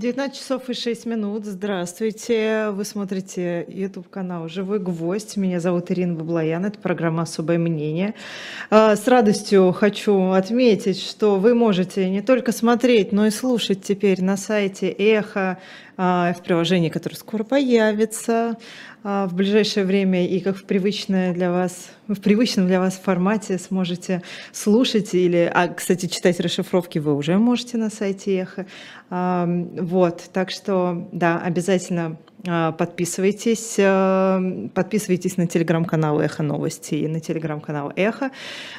19 часов и 6 минут. Здравствуйте. Вы смотрите YouTube канал «Живой гвоздь». Меня зовут Ирина Баблоян. Это программа «Особое мнение». А, с радостью хочу отметить, что вы можете не только смотреть, но и слушать теперь на сайте «Эхо» а, в приложении, которое скоро появится в ближайшее время и как в привычное для вас в привычном для вас формате сможете слушать или, а, кстати, читать расшифровки вы уже можете на сайте Эхо. Вот, так что, да, обязательно а, подписывайтесь, э, подписывайтесь на телеграм-канал Эхо Новости и на телеграм-канал Эхо.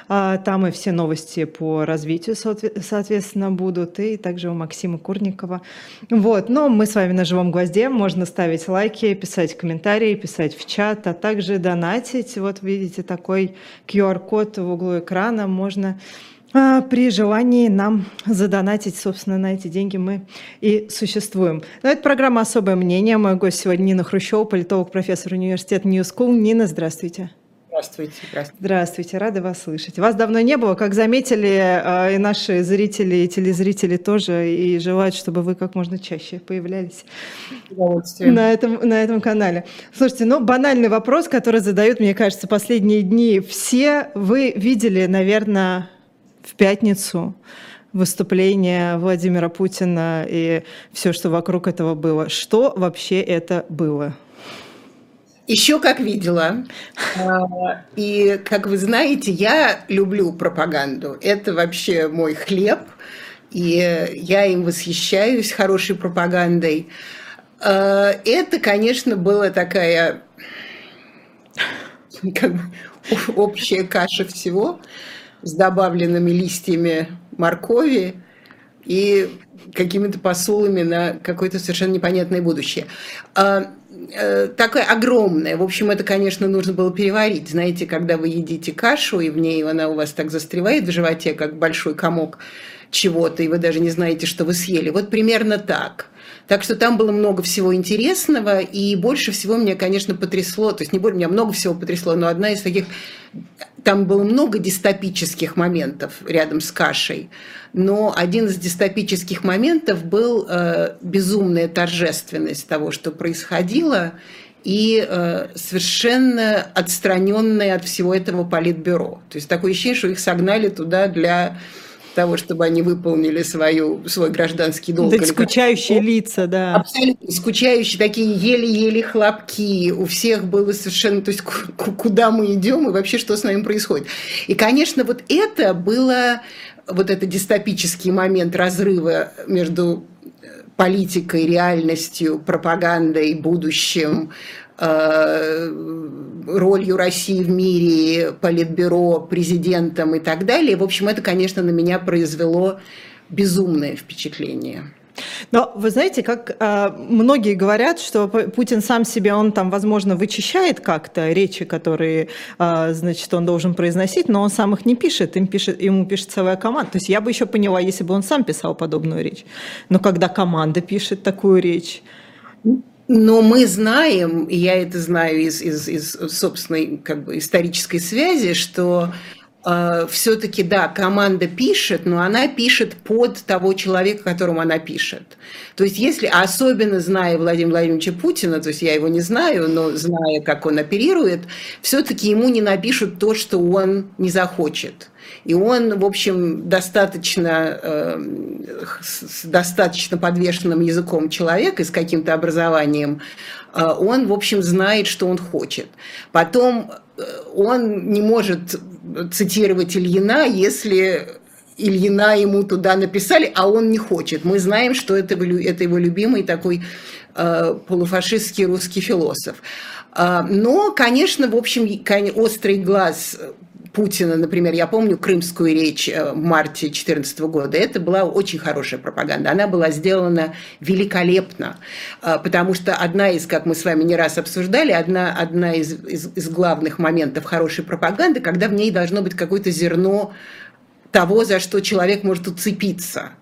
А, там и все новости по развитию, соответственно, будут, и также у Максима Курникова. Вот, но мы с вами на живом гвозде, можно ставить лайки, писать комментарии, писать в чат, а также донатить. Вот видите такой QR-код в углу экрана, можно а, при желании нам задонатить, собственно, на эти деньги мы и существуем. Но это программа «Особое мнение». Мой гость сегодня Нина Хрущева, политолог, профессор университета New School. Нина, здравствуйте. Здравствуйте, здравствуйте. Здравствуйте, рада вас слышать. Вас давно не было, как заметили а, и наши зрители, и телезрители тоже, и желают, чтобы вы как можно чаще появлялись на этом, на этом канале. Слушайте, ну банальный вопрос, который задают, мне кажется, последние дни все. Вы видели, наверное, в пятницу выступление Владимира Путина и все, что вокруг этого было. Что вообще это было? Еще как видела. А, и, как вы знаете, я люблю пропаганду. Это вообще мой хлеб. И я им восхищаюсь, хорошей пропагандой. А, это, конечно, была такая как бы, общая каша всего с добавленными листьями моркови и какими-то посулами на какое-то совершенно непонятное будущее. А, э, такое огромное. В общем, это, конечно, нужно было переварить. Знаете, когда вы едите кашу, и в ней она у вас так застревает в животе, как большой комок чего-то, и вы даже не знаете, что вы съели. Вот примерно так. Так что там было много всего интересного, и больше всего меня, конечно, потрясло, то есть не больше, меня много всего потрясло, но одна из таких, там было много дистопических моментов рядом с кашей, но один из дистопических моментов был э, безумная торжественность того, что происходило, и э, совершенно отстраненное от всего этого политбюро. То есть такое ощущение, что их согнали туда для того, чтобы они выполнили свою, свой гражданский долг. Да, скучающие как... лица, да. Абсолютно скучающие, такие еле-еле хлопки. У всех было совершенно, то есть куда мы идем и вообще что с нами происходит. И, конечно, вот это было, вот этот дистопический момент разрыва между политикой, реальностью, пропагандой, будущим, Э, ролью России в мире, политбюро, президентом и так далее. В общем, это, конечно, на меня произвело безумное впечатление. Но вы знаете, как э, многие говорят, что Путин сам себе, он там, возможно, вычищает как-то речи, которые, э, значит, он должен произносить, но он сам их не пишет, им пишет, ему пишет целая команда. То есть я бы еще поняла, если бы он сам писал подобную речь. Но когда команда пишет такую речь, но мы знаем, я это знаю из, из, из собственной как бы, исторической связи, что э, все-таки, да, команда пишет, но она пишет под того человека, которому она пишет. То есть, если, особенно зная Владимира Владимировича Путина, то есть я его не знаю, но зная, как он оперирует, все-таки ему не напишут то, что он не захочет. И он, в общем, достаточно, э, с достаточно подвешенным языком человек и с каким-то образованием, э, он, в общем, знает, что он хочет. Потом он не может цитировать Ильина, если Ильина ему туда написали, а он не хочет. Мы знаем, что это, это его любимый такой э, полуфашистский русский философ. Э, но, конечно, в общем, острый глаз Путина, например, я помню крымскую речь э, в марте 2014 года, это была очень хорошая пропаганда. Она была сделана великолепно, э, потому что одна из, как мы с вами не раз обсуждали, одна, одна из, из, из главных моментов хорошей пропаганды, когда в ней должно быть какое-то зерно того, за что человек может уцепиться –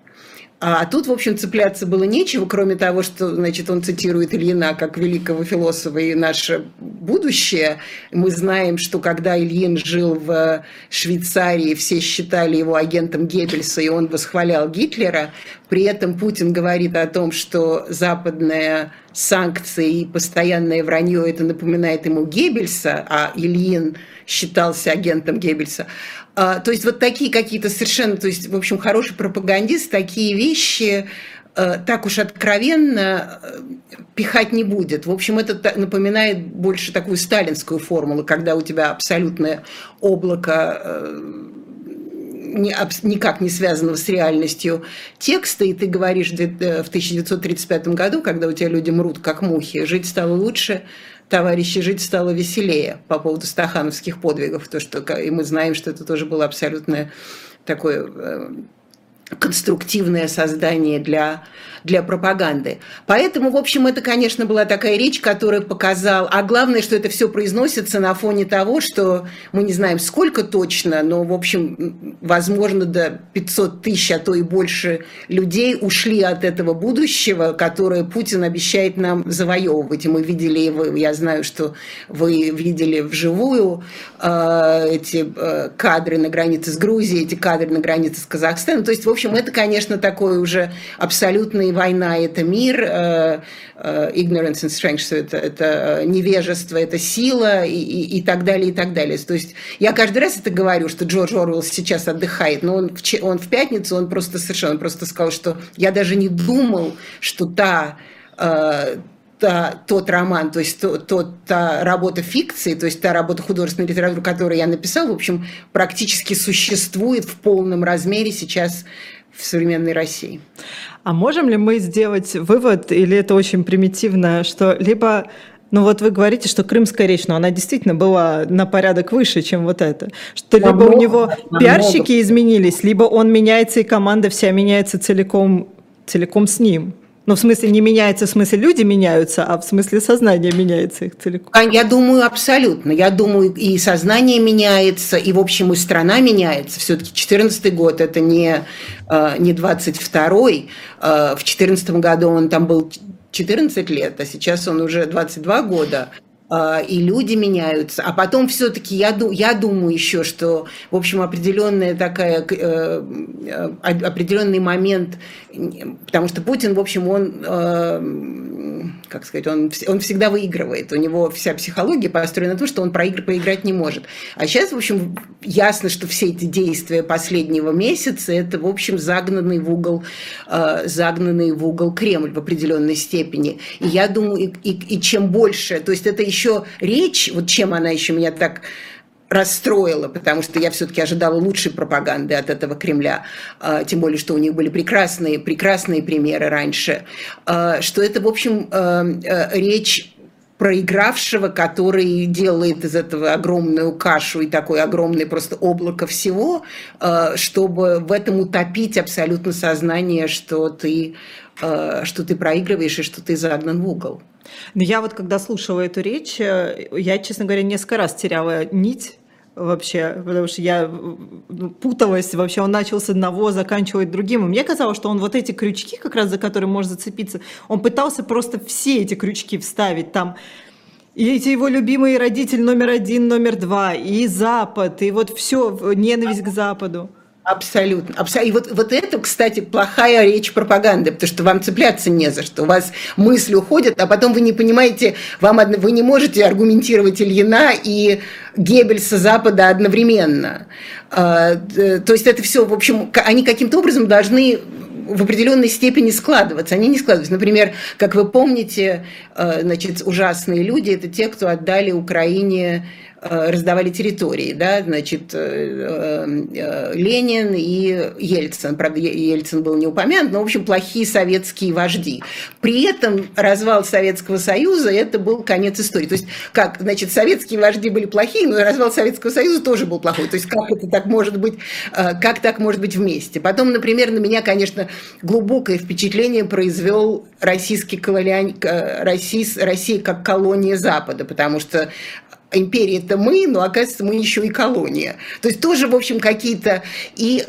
а тут, в общем, цепляться было нечего, кроме того, что, значит, он цитирует Ильина как великого философа и наше будущее. Мы знаем, что когда Ильин жил в Швейцарии, все считали его агентом Геббельса, и он восхвалял Гитлера. При этом Путин говорит о том, что западные санкции и постоянное вранье это напоминает ему Геббельса, а Ильин считался агентом Геббельса. А, то есть вот такие какие-то совершенно, то есть, в общем, хороший пропагандист такие вещи э, так уж откровенно э, пихать не будет. В общем, это напоминает больше такую сталинскую формулу, когда у тебя абсолютное облако э, никак не связанного с реальностью текста, и ты говоришь в 1935 году, когда у тебя люди мрут как мухи, жить стало лучше, товарищи, жить стало веселее по поводу стахановских подвигов, то, что, и мы знаем, что это тоже было абсолютно такое э, конструктивное создание для, для пропаганды. Поэтому, в общем, это, конечно, была такая речь, которая показала... А главное, что это все произносится на фоне того, что мы не знаем, сколько точно, но, в общем, возможно, до 500 тысяч, а то и больше людей ушли от этого будущего, которое Путин обещает нам завоевывать. И мы видели его, я знаю, что вы видели вживую эти э, кадры на границе с Грузией, эти кадры на границе с Казахстаном. То есть, в общем, это, конечно, такое уже абсолютная война, это мир, э, э, ignorance and strength, это, это невежество, это сила и, и, и так далее, и так далее. То есть я каждый раз это говорю, что Джордж Орвелл сейчас отдыхает, но он в, он в пятницу, он просто совершенно, он просто сказал, что я даже не думал, что та э, та, тот роман, то есть то, то, та работа фикции, то есть та работа художественной литературы, которую я написал, в общем, практически существует в полном размере сейчас в современной России. А можем ли мы сделать вывод, или это очень примитивно, что либо ну вот вы говорите, что крымская речь, но она действительно была на порядок выше, чем вот это. Что либо намного, у него пиарщики намного. изменились, либо он меняется и команда вся меняется целиком, целиком с ним. Ну, в смысле, не меняется, в смысле, люди меняются, а в смысле, сознание меняется их целиком. Я думаю, абсолютно. Я думаю, и сознание меняется, и, в общем, и страна меняется. Все-таки 2014 год – это не, э, не 22-й. Э, в 2014 году он там был 14 лет, а сейчас он уже 22 года и люди меняются. А потом все-таки я, я думаю еще, что, в общем, определенная такая, определенный момент потому что Путин, в общем, он, э, как сказать, он, он всегда выигрывает. У него вся психология построена на том, что он проигр, поиграть не может. А сейчас, в общем, ясно, что все эти действия последнего месяца это, в общем, загнанный в угол, э, загнанный в угол Кремль в определенной степени. И я думаю, и, и, и чем больше, то есть это еще речь, вот чем она еще меня так расстроило, потому что я все-таки ожидала лучшей пропаганды от этого Кремля, а, тем более, что у них были прекрасные, прекрасные примеры раньше, а, что это, в общем, а, речь проигравшего, который делает из этого огромную кашу и такое огромное просто облако всего, чтобы в этом утопить абсолютно сознание, что ты, что ты проигрываешь и что ты загнан в угол. Но я вот когда слушала эту речь, я, честно говоря, несколько раз теряла нить вообще, потому что я ну, путалась вообще, он начал с одного, заканчивает другим, и мне казалось, что он вот эти крючки, как раз за которые может зацепиться, он пытался просто все эти крючки вставить, там. И эти его любимые родитель номер один, номер два, и Запад, и вот все, ненависть к Западу. Абсолютно. И вот, вот это, кстати, плохая речь пропаганды, потому что вам цепляться не за что. У вас мысли уходят, а потом вы не понимаете, вам, вы не можете аргументировать Ильина и Геббельса Запада одновременно. А, то есть это все, в общем, они каким-то образом должны в определенной степени складываться. Они не складываются. Например, как вы помните, а, значит, ужасные люди – это те, кто отдали Украине Э, раздавали территории, да, значит, э, э, Ленин и Ельцин. Правда, Ельцин был не упомянут, но, в общем, плохие советские вожди. При этом развал Советского Союза – это был конец истории. То есть, как, значит, советские вожди были плохие, но развал Советского Союза тоже был плохой. То есть, как это так может быть, как так может быть вместе? Потом, например, на меня, конечно, глубокое впечатление произвел российский колониаль... Россия, Россия как колония Запада, потому что империя это мы, но оказывается мы еще и колония. То есть тоже, в общем, какие-то... И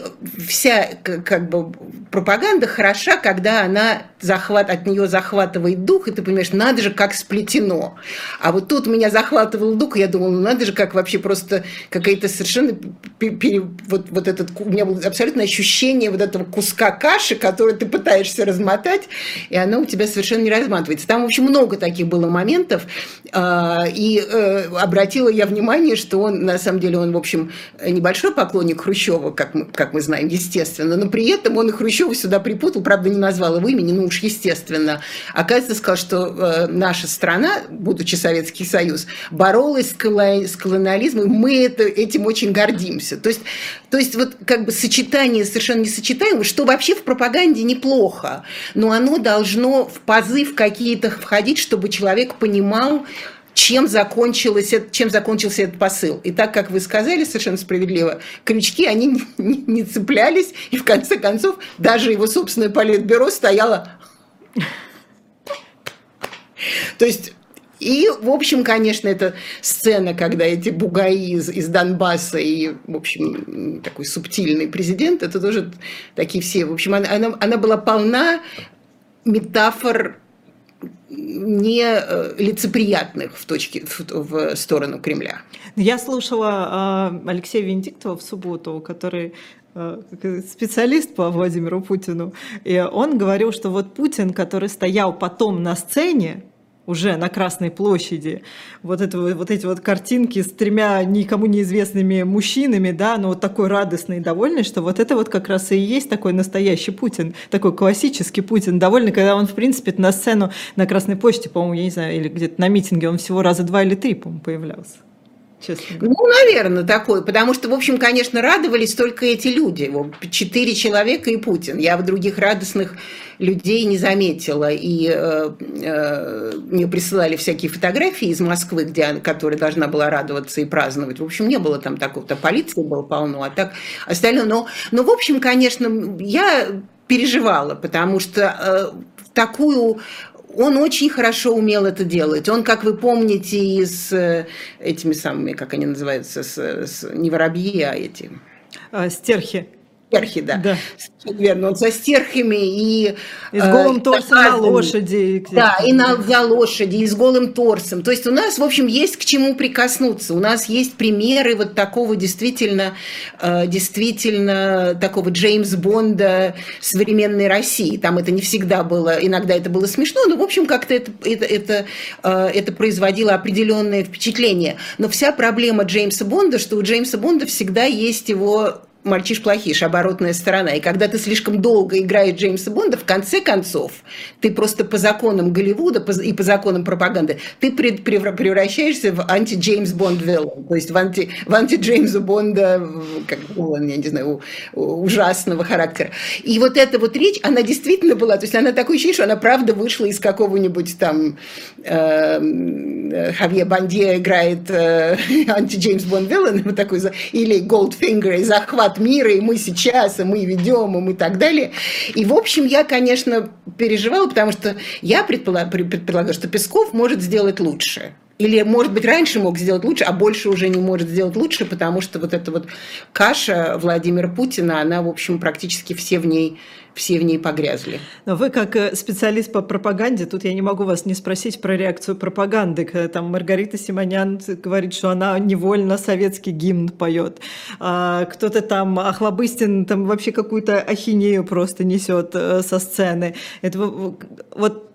вся как бы пропаганда хороша, когда она захват, от нее захватывает дух, и ты понимаешь, надо же, как сплетено. А вот тут меня захватывал дух, и я думала, ну надо же, как вообще просто какая-то совершенно... Вот, вот этот... У меня было абсолютно ощущение вот этого куска каши, который ты пытаешься размотать, и оно у тебя совершенно не разматывается. Там, в общем, много таких было моментов, а, и э, обратила я внимание, что он, на самом деле, он, в общем, небольшой поклонник Хрущева, как мы, как мы знаем, естественно, но при этом он и Хрущева сюда припутал, правда, не назвал его имени, ну уж естественно. Оказывается, сказал, что э, наша страна, будучи Советский Союз, боролась с, коло, с колониализмом, и мы это, этим очень гордимся. То есть, то есть вот как бы сочетание совершенно несочетаемое, что вообще в пропаганде неплохо, но оно должно в позыв какие-то входить, чтобы человек понимал, чем, закончилось, чем закончился этот посыл. И так, как вы сказали совершенно справедливо, крючки, они не, цеплялись, и в конце концов даже его собственное политбюро стояло... То есть и, в общем, конечно, эта сцена, когда эти бугаи из, из Донбасса и, в общем, такой субтильный президент, это тоже такие все. В общем, она, она, она была полна метафор не э, лицеприятных в, точке, в, в сторону Кремля. Я слушала э, Алексея Венедиктова в субботу, который э, специалист по Владимиру Путину, и он говорил, что вот Путин, который стоял потом на сцене, уже на Красной площади, вот, это, вот эти вот картинки с тремя никому неизвестными мужчинами, да, но вот такой радостный и довольный, что вот это вот как раз и есть такой настоящий Путин, такой классический Путин, довольный, когда он, в принципе, на сцену на Красной площади, по-моему, я не знаю, или где-то на митинге, он всего раза два или три, по-моему, появлялся честно говоря. Ну, наверное, такой, потому что, в общем, конечно, радовались только эти люди. Четыре человека и Путин. Я в других радостных людей не заметила. И э, э, мне присылали всякие фотографии из Москвы, где, которая должна была радоваться и праздновать. В общем, не было там такого-то, полиции было полно, а так остальное. Но, но в общем, конечно, я переживала, потому что э, такую он очень хорошо умел это делать. Он, как вы помните, из э, этими самыми, как они называются, с, с, не воробьи, а эти... А, стерхи стерхи, да. да. Верно, он со стерхами и... И с голым э, торсом на лошади. Да, и на, за лошади, и с голым торсом. То есть у нас, в общем, есть к чему прикоснуться. У нас есть примеры вот такого действительно, э, действительно такого Джеймс Бонда современной России. Там это не всегда было, иногда это было смешно, но, в общем, как-то это, это, это, э, это производило определенное впечатление. Но вся проблема Джеймса Бонда, что у Джеймса Бонда всегда есть его мальчиш-плохиш, оборотная сторона. И когда ты слишком долго играешь Джеймса Бонда, в конце концов, ты просто по законам Голливуда и по законам пропаганды, ты превращаешься в анти-Джеймс Бонд то есть в анти, в анти-Джеймса Бонда, как он, я не знаю, ужасного характера. И вот эта вот речь, она действительно была, то есть она такое ощущение, что она правда вышла из какого-нибудь там э, Хавье Бандье играет э, анти-Джеймс Бонд виллан, такой, или Goldfinger и захват от мира, и мы сейчас, и мы ведем, и мы так далее. И, в общем, я, конечно, переживала, потому что я предполагаю, что Песков может сделать лучше. Или, может быть, раньше мог сделать лучше, а больше уже не может сделать лучше, потому что вот эта вот каша Владимира Путина, она, в общем, практически все в ней все в ней погрязли. Но вы как э, специалист по пропаганде, тут я не могу вас не спросить про реакцию пропаганды. Когда там Маргарита Симонян говорит, что она невольно советский гимн поет. А кто-то там, Ахлобыстин, там вообще какую-то ахинею просто несет э, со сцены. Это вот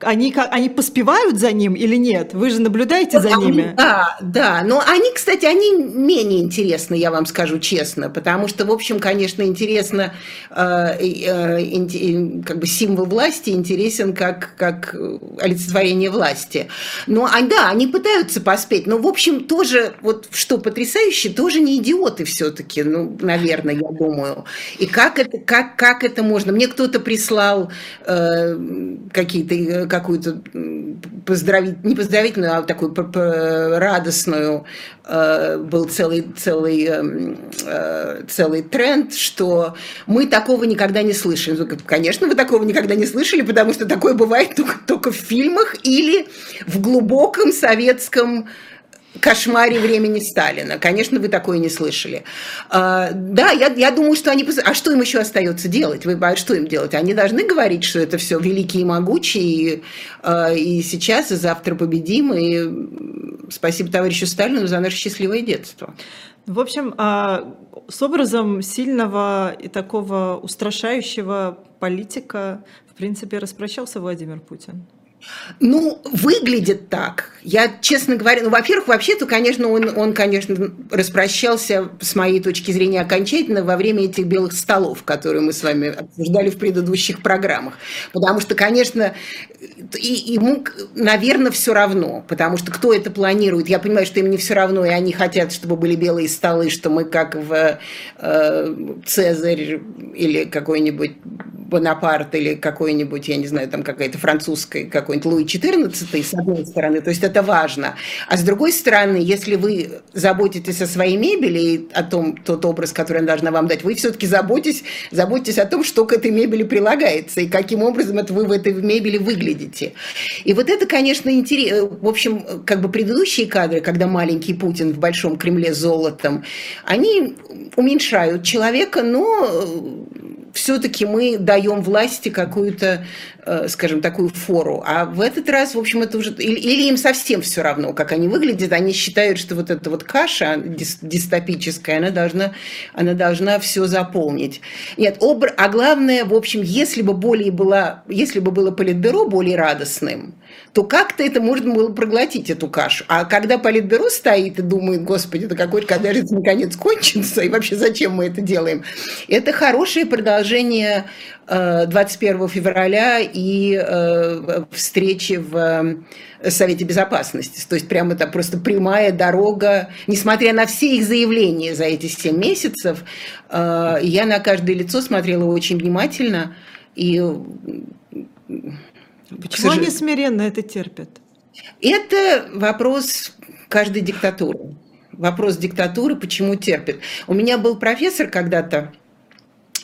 они, они поспевают за ним или нет? Вы же наблюдаете за ними? Да, да. Но они, кстати, они менее интересны, я вам скажу честно, потому что, в общем, конечно, интересно, э, э, как бы символ власти интересен как, как олицетворение власти. Но, а, да, они пытаются поспеть, но, в общем, тоже, вот что потрясающе, тоже не идиоты все-таки, ну, наверное, я думаю. И как это, как, как это можно? Мне кто-то прислал э, какие-то, э, какую-то поздравить, не поздравительную, а такую радостную, э, был целый, целый, эм, э, целый тренд, что мы такого никогда не слышали. Ну, конечно, вы такого никогда не слышали, потому что такое бывает только, только в фильмах или в глубоком советском кошмаре времени Сталина. Конечно, вы такое не слышали. А, да, я, я думаю, что они... А что им еще остается делать? Вы, а что им делать? Они должны говорить, что это все великие и могучие, и, а, и сейчас, и завтра победим, и спасибо товарищу Сталину за наше счастливое детство. В общем, а, с образом сильного и такого устрашающего политика, в принципе, распрощался Владимир Путин. Ну, выглядит так. Я, честно говоря, ну, во-первых, вообще-то, конечно, он, он, конечно, распрощался, с моей точки зрения, окончательно во время этих белых столов, которые мы с вами обсуждали в предыдущих программах. Потому что, конечно, и, ему, наверное, все равно, потому что кто это планирует, я понимаю, что им не все равно, и они хотят, чтобы были белые столы, что мы как в э, Цезарь или какой-нибудь Бонапарт или какой-нибудь, я не знаю, там какая-то французская, какой-нибудь Луи XIV, с одной стороны, то есть это важно. А с другой стороны, если вы заботитесь о своей мебели и о том, тот образ, который она должна вам дать, вы все-таки заботитесь, заботитесь о том, что к этой мебели прилагается и каким образом это вы в этой мебели выглядите. И вот это, конечно, интересно. В общем, как бы предыдущие кадры, когда маленький Путин в Большом Кремле с золотом, они уменьшают человека, но все-таки мы даем власти какую-то, э, скажем, такую фору. А в этот раз, в общем, это уже... Или, им совсем все равно, как они выглядят. Они считают, что вот эта вот каша дистопическая, она должна, она должна все заполнить. Нет, обр... а главное, в общем, если бы более была, если бы было политбюро более радостным, то как-то это можно было проглотить, эту кашу. А когда политбюро стоит и думает, господи, это какой-то, когда же это наконец кончится, и вообще зачем мы это делаем, это хорошее продолжение 21 э, февраля и э, встречи в э, Совете Безопасности. То есть прямо это просто прямая дорога, несмотря на все их заявления за эти 7 месяцев, я на каждое лицо смотрела очень внимательно, и Почему они смиренно это терпят? Это вопрос каждой диктатуры. Вопрос диктатуры, почему терпит. У меня был профессор когда-то,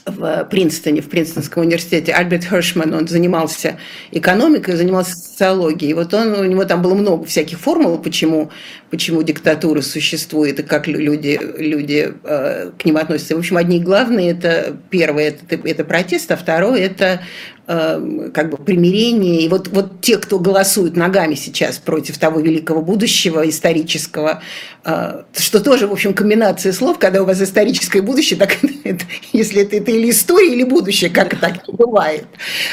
в Принстоне, в Принстонском университете, Альберт Хершман, он занимался экономикой, занимался социологией. Вот он, у него там было много всяких формул, почему, почему диктатура существует и как люди, люди э, к ним относятся. В общем, одни главные, это первое, это, это протест, а второе, это как бы примирение. И вот, вот те, кто голосуют ногами сейчас против того великого будущего исторического, э, что тоже, в общем, комбинация слов, когда у вас историческое будущее, так если это, это или история, или будущее, как так бывает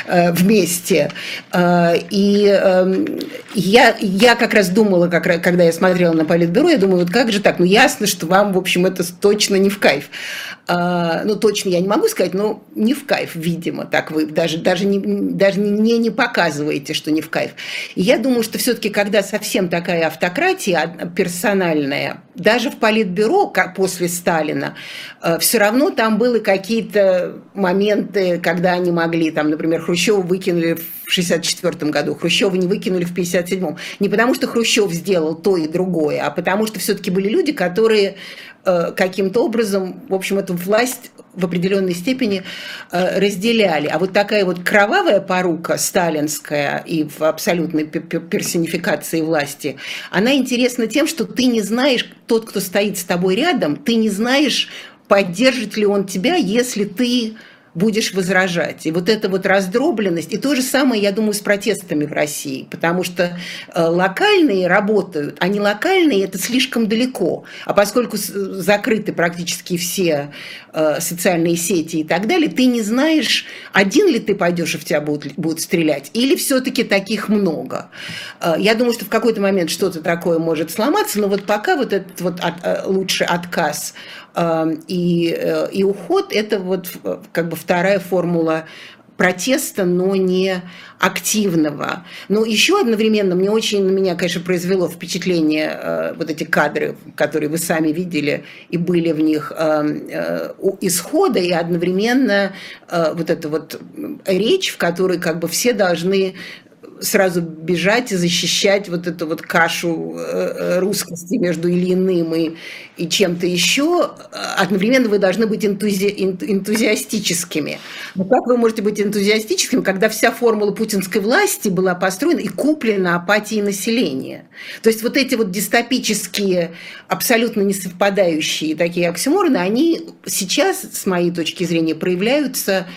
э, вместе. Э, и эм, я, я как раз думала, как, когда я смотрела на Политбюро, я думаю, вот как же так? Ну, ясно, что вам, в общем, это точно не в кайф. Ну, точно я не могу сказать, но не в кайф, видимо, так вы даже, даже даже не, даже не, не показываете, что не в кайф. Я думаю, что все-таки, когда совсем такая автократия персональная, даже в политбюро, как после Сталина, э, все равно там были какие-то моменты, когда они могли, там, например, Хрущева выкинули в 1964 году, Хрущева не выкинули в 1957. Не потому, что Хрущев сделал то и другое, а потому, что все-таки были люди, которые э, каким-то образом, в общем, эту власть в определенной степени э, разделяли. А вот такая вот кровавая порука сталинская и в абсолютной персонификации власти, она интересна тем, что ты не знаешь, тот, кто стоит с тобой рядом, ты не знаешь, поддержит ли он тебя, если ты будешь возражать. И вот эта вот раздробленность, и то же самое, я думаю, с протестами в России, потому что э, локальные работают, а не локальные это слишком далеко. А поскольку закрыты практически все э, социальные сети и так далее, ты не знаешь, один ли ты пойдешь, и в тебя будут, будут стрелять, или все-таки таких много. Э, я думаю, что в какой-то момент что-то такое может сломаться, но вот пока вот этот вот от, лучший отказ и, э, и уход – это вот как бы вторая формула протеста, но не активного. Но еще одновременно мне очень на меня, конечно, произвело впечатление э, вот эти кадры, которые вы сами видели и были в них э, э, исхода, и одновременно э, вот эта вот речь, в которой как бы все должны сразу бежать и защищать вот эту вот кашу э, русскости между или и, и чем-то еще. Одновременно вы должны быть энтузи, энтузиастическими. Но как вы можете быть энтузиастическими, когда вся формула путинской власти была построена и куплена апатией населения? То есть вот эти вот дистопические, абсолютно несовпадающие такие оксюмороны, они сейчас, с моей точки зрения, проявляются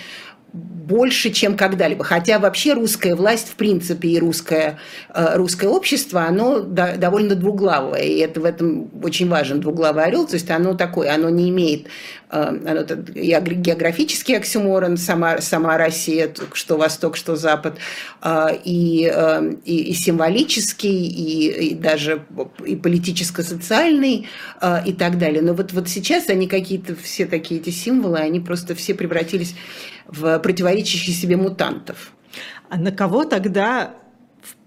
больше, чем когда-либо. Хотя вообще русская власть, в принципе, и русское, э, русское общество, оно довольно двуглавое. И это в этом очень важен двуглавый орел. То есть оно такое, оно не имеет э, оно, географический оксюморон, сама, сама Россия, что Восток, что Запад, э, и, и, и символический, и, и даже и политическо-социальный, и так далее. Но вот, вот сейчас они какие-то, все такие эти символы, они просто все превратились в противоречащих себе мутантов. А на кого тогда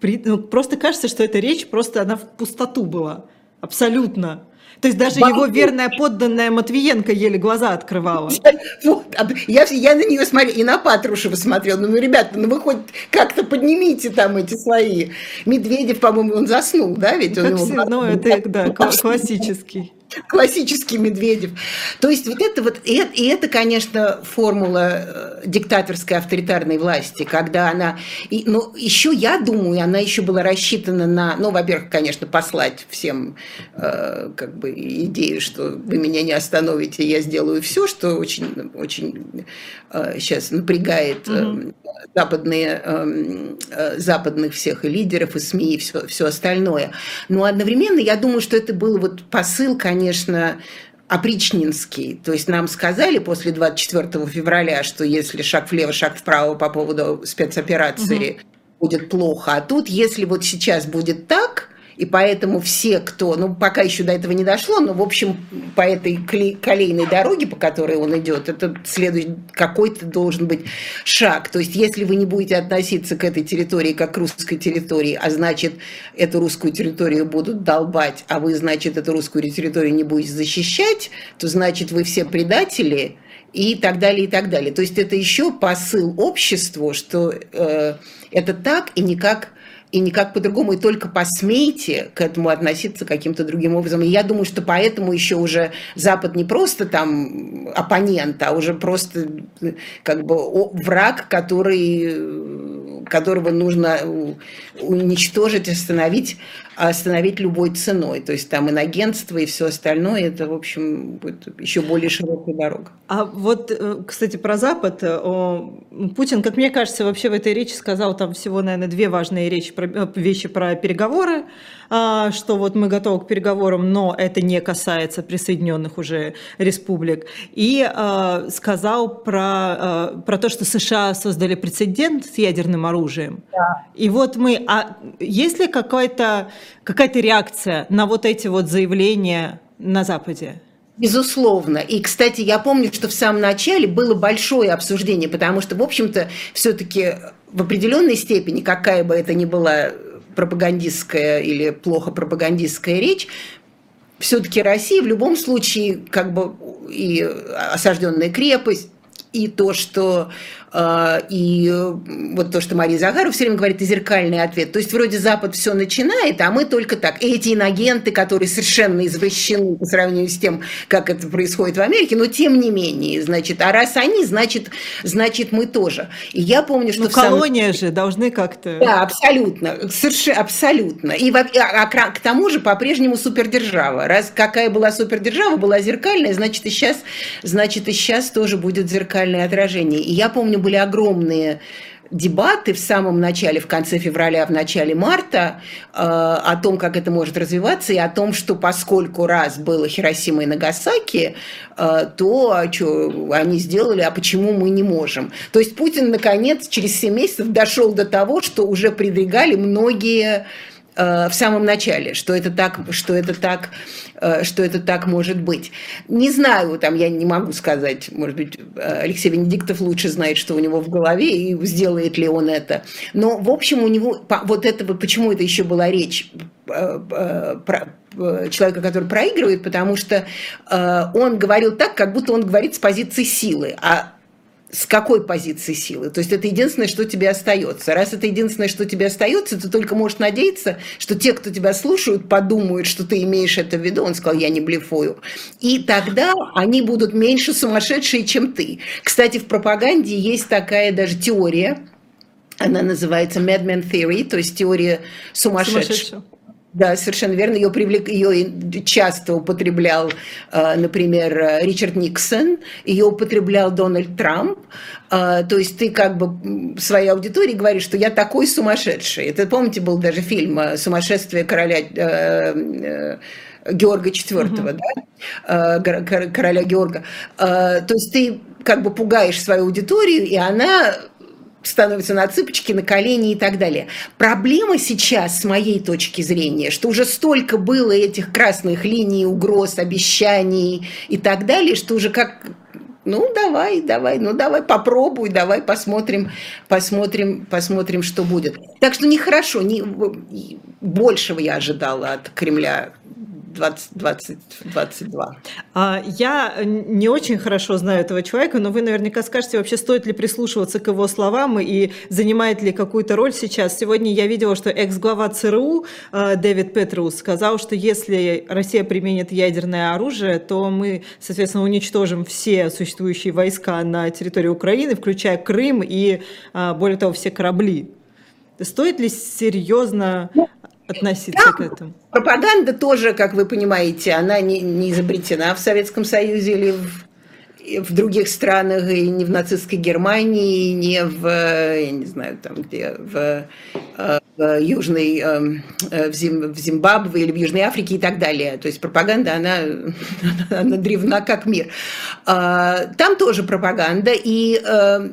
ну, просто кажется, что эта речь просто она в пустоту была. Абсолютно. То есть даже Бабу. его верная подданная Матвиенко еле глаза открывала. Вот, я, я на нее смотрела, и на Патрушева смотрела. Ну, ребята, ну вы хоть как-то поднимите там эти свои. Медведев, по-моему, он заснул, да, ведь? Он как все, ну, это, да, классический классический Медведев. То есть вот это вот, и это, и это, конечно, формула э, диктаторской авторитарной власти, когда она, и, ну, еще я думаю, она еще была рассчитана на, ну, во-первых, конечно, послать всем э, как бы идею, что вы меня не остановите, я сделаю все, что очень, очень э, сейчас напрягает э, западные, э, э, западных всех и лидеров, и СМИ, и все, все остальное. Но одновременно я думаю, что это был вот посыл, конечно, конечно, опричнинский. То есть нам сказали после 24 февраля, что если шаг влево, шаг вправо по поводу спецоперации угу. будет плохо. А тут, если вот сейчас будет так, и поэтому все, кто, ну, пока еще до этого не дошло, но, в общем, по этой колейной дороге, по которой он идет, это следующий какой-то должен быть шаг. То есть, если вы не будете относиться к этой территории как к русской территории, а значит, эту русскую территорию будут долбать, а вы, значит, эту русскую территорию не будете защищать, то, значит, вы все предатели, и так далее, и так далее. То есть это еще посыл обществу, что э, это так и никак и никак по-другому, и только посмейте к этому относиться каким-то другим образом. И я думаю, что поэтому еще уже Запад не просто там оппонент, а уже просто как бы враг, который, которого нужно уничтожить, остановить, остановить любой ценой. То есть там инагентство и все остальное, это, в общем, будет еще более широкая дорога. А вот, э, кстати, про Запад. Путин, как мне кажется, вообще в этой речи сказал там всего, наверное, две важные речи, э, вещи про переговоры, а, что вот мы готовы к переговорам, но это не касается присоединенных уже республик. И а, сказал про, про то, что США создали прецедент с ядерным оружием. Да. И вот мы... А есть ли какая-то какая реакция на вот эти вот заявления на Западе? Безусловно. И, кстати, я помню, что в самом начале было большое обсуждение, потому что, в общем-то, все-таки в определенной степени, какая бы это ни была пропагандистская или плохо пропагандистская речь, все-таки Россия в любом случае как бы и осажденная крепость, и то, что и вот то, что Мария Захарова все время говорит, это зеркальный ответ. То есть вроде Запад все начинает, а мы только так. эти инагенты, которые совершенно извращены по сравнению с тем, как это происходит в Америке, но тем не менее, значит, а раз они, значит, значит мы тоже. И я помню, что... Ну, колония самом... же должны как-то... Да, абсолютно, совершенно, абсолютно. И а, а, к тому же по-прежнему супердержава. Раз какая была супердержава, была зеркальная, значит и сейчас, значит и сейчас тоже будет зеркальное отражение. И я помню были огромные дебаты в самом начале, в конце февраля, в начале марта э, о том, как это может развиваться, и о том, что поскольку раз было Хиросима и Нагасаки, э, то а что они сделали, а почему мы не можем? То есть Путин, наконец, через 7 месяцев дошел до того, что уже придвигали многие в самом начале, что это так, что это так, э, что это так может быть. Не знаю, там я не могу сказать, может быть, э, Алексей Венедиктов лучше знает, что у него в голове и сделает ли он это. Но в общем у него вот этого, почему это еще была речь про человека, который проигрывает, потому что он говорил так, как будто он говорит с позиции силы, а с какой позиции силы? То есть это единственное, что тебе остается. Раз это единственное, что тебе остается, ты только можешь надеяться, что те, кто тебя слушают, подумают, что ты имеешь это в виду. Он сказал, я не блефую. И тогда они будут меньше сумасшедшие, чем ты. Кстати, в пропаганде есть такая даже теория, она называется Madman Theory, то есть теория сумасшедших. сумасшедших. Да, совершенно верно. Ее, привлек, ее часто употреблял, э, например, Ричард Никсон, ее употреблял Дональд Трамп. Э, то есть ты как бы своей аудитории говоришь, что я такой сумасшедший. Это, помните, был даже фильм э, «Сумасшествие короля Георга IV, угу. да, короля Георга. То есть ты как бы пугаешь свою аудиторию, и она становятся на цыпочки, на колени и так далее. Проблема сейчас, с моей точки зрения, что уже столько было этих красных линий, угроз, обещаний и так далее, что уже как ну, давай, давай, ну, давай, попробуй, давай посмотрим, посмотрим, посмотрим, что будет. Так что нехорошо, не, большего я ожидала от Кремля 2022. А, я не очень хорошо знаю этого человека, но вы наверняка скажете, вообще стоит ли прислушиваться к его словам и занимает ли какую-то роль сейчас. Сегодня я видела, что экс-глава ЦРУ а, Дэвид Петрус сказал, что если Россия применит ядерное оружие, то мы, соответственно, уничтожим все существующие войска на территории Украины, включая Крым и, а, более того, все корабли. Стоит ли серьезно относиться да, к этому? Пропаганда тоже, как вы понимаете, она не, не изобретена в Советском Союзе или в в других странах, и не в нацистской Германии, и не в, я не знаю, там где, в, в Южной, эм, в, Зим, в Зимбабве или в Южной Африке и так далее. То есть пропаганда, она, она древна как мир. А, там тоже пропаганда, и э,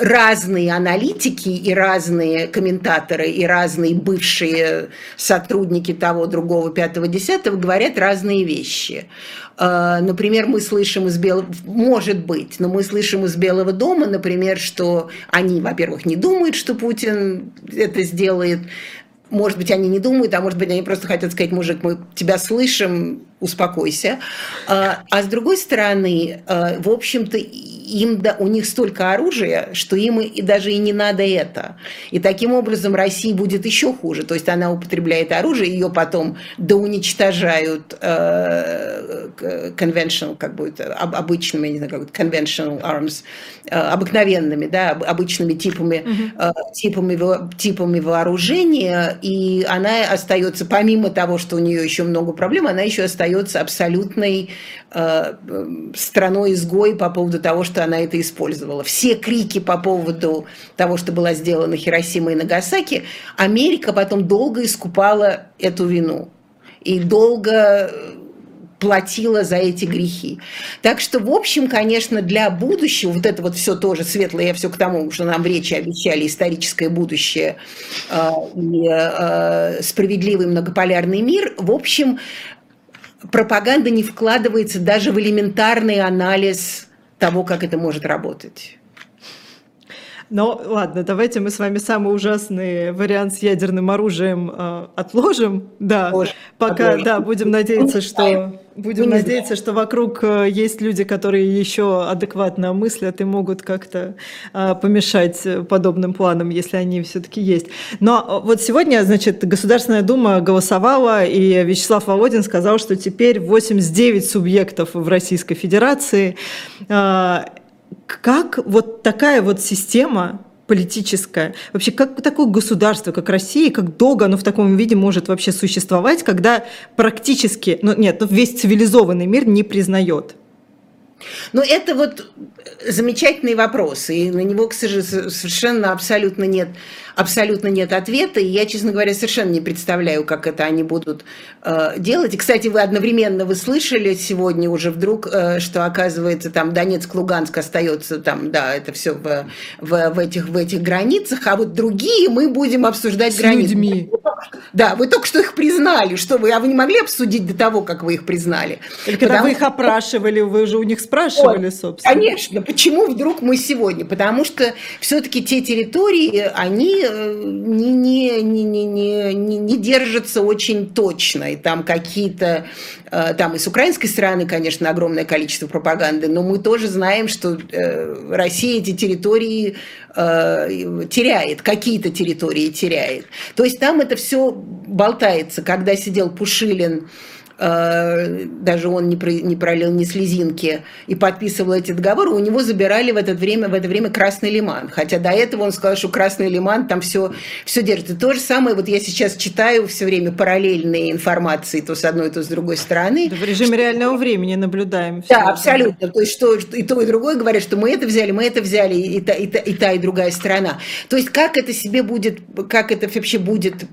разные аналитики и разные комментаторы и разные бывшие сотрудники того, другого, пятого, десятого говорят разные вещи. А, например, мы слышим из Белого... Может быть, но мы слышим из Белого дома, например, что они, во-первых, не думают, что Путин это сделает, может быть, они не думают, а может быть, они просто хотят сказать, мужик, мы тебя слышим, успокойся. А, а с другой стороны, а, в общем-то, им, да, у них столько оружия, что им и даже и не надо это. И таким образом России будет еще хуже. То есть она употребляет оружие, ее потом доуничтожают э, conventional, как будет, обычными, не знаю, как будет, conventional arms, э, обыкновенными, да, обычными типами, э, типами, типами вооружения, и она остается, помимо того, что у нее еще много проблем, она еще остается абсолютной э, страной-изгой по поводу того, что она это использовала. Все крики по поводу того, что была сделана Хиросима и Нагасаки, Америка потом долго искупала эту вину. И долго платила за эти грехи. Так что, в общем, конечно, для будущего, вот это вот все тоже светлое, я все к тому, что нам в речи обещали историческое будущее э, и э, справедливый многополярный мир, в общем, пропаганда не вкладывается даже в элементарный анализ того, как это может работать. Но ладно, давайте мы с вами самый ужасный вариант с ядерным оружием э, отложим. Да, Отложим. пока, отложим. да, будем надеяться, что будем надеяться, что вокруг э, есть люди, которые еще адекватно мыслят и могут как-то э, помешать подобным планам, если они все-таки есть. Но вот сегодня, значит, Государственная Дума голосовала, и Вячеслав Володин сказал, что теперь 89 субъектов в Российской Федерации э, как вот такая вот система политическая, вообще как такое государство, как Россия, как долго оно в таком виде может вообще существовать, когда практически, ну нет, ну весь цивилизованный мир не признает но это вот замечательный вопрос, и на него, к сожалению, совершенно абсолютно нет, абсолютно нет ответа, и я, честно говоря, совершенно не представляю, как это они будут э, делать. И, кстати, вы одновременно вы слышали сегодня уже вдруг, э, что оказывается там Донецк, Луганск остается там, да, это все в, в, в, этих, в этих границах, а вот другие мы будем обсуждать С границы. Людьми. Да, вы только что их признали. Что вы, а вы не могли обсудить до того, как вы их признали? Или когда Потому... вы их опрашивали, вы же у них спрашивали, вот, собственно. Конечно. Почему вдруг мы сегодня? Потому что все-таки те территории, они э, не, не, не, не, не, не держатся очень точно. И там какие-то Э, там и с украинской стороны, конечно, огромное количество пропаганды, но мы тоже знаем, что э, Россия эти территории теряет, какие-то территории теряет. То есть там это все болтается. Когда сидел Пушилин даже он не, про, не пролил ни слезинки и подписывал эти договоры, у него забирали в это время, в это время Красный Лиман. Хотя до этого он сказал, что Красный Лиман там все, все держит. И то же самое, вот я сейчас читаю все время параллельные информации, то с одной, то с другой стороны. Да, в режиме что... реального времени наблюдаем. Да, это. абсолютно. То есть что и то, и другое говорят, что мы это взяли, мы это взяли, и та, и та, и та, и другая сторона. То есть как это себе будет, как это вообще будет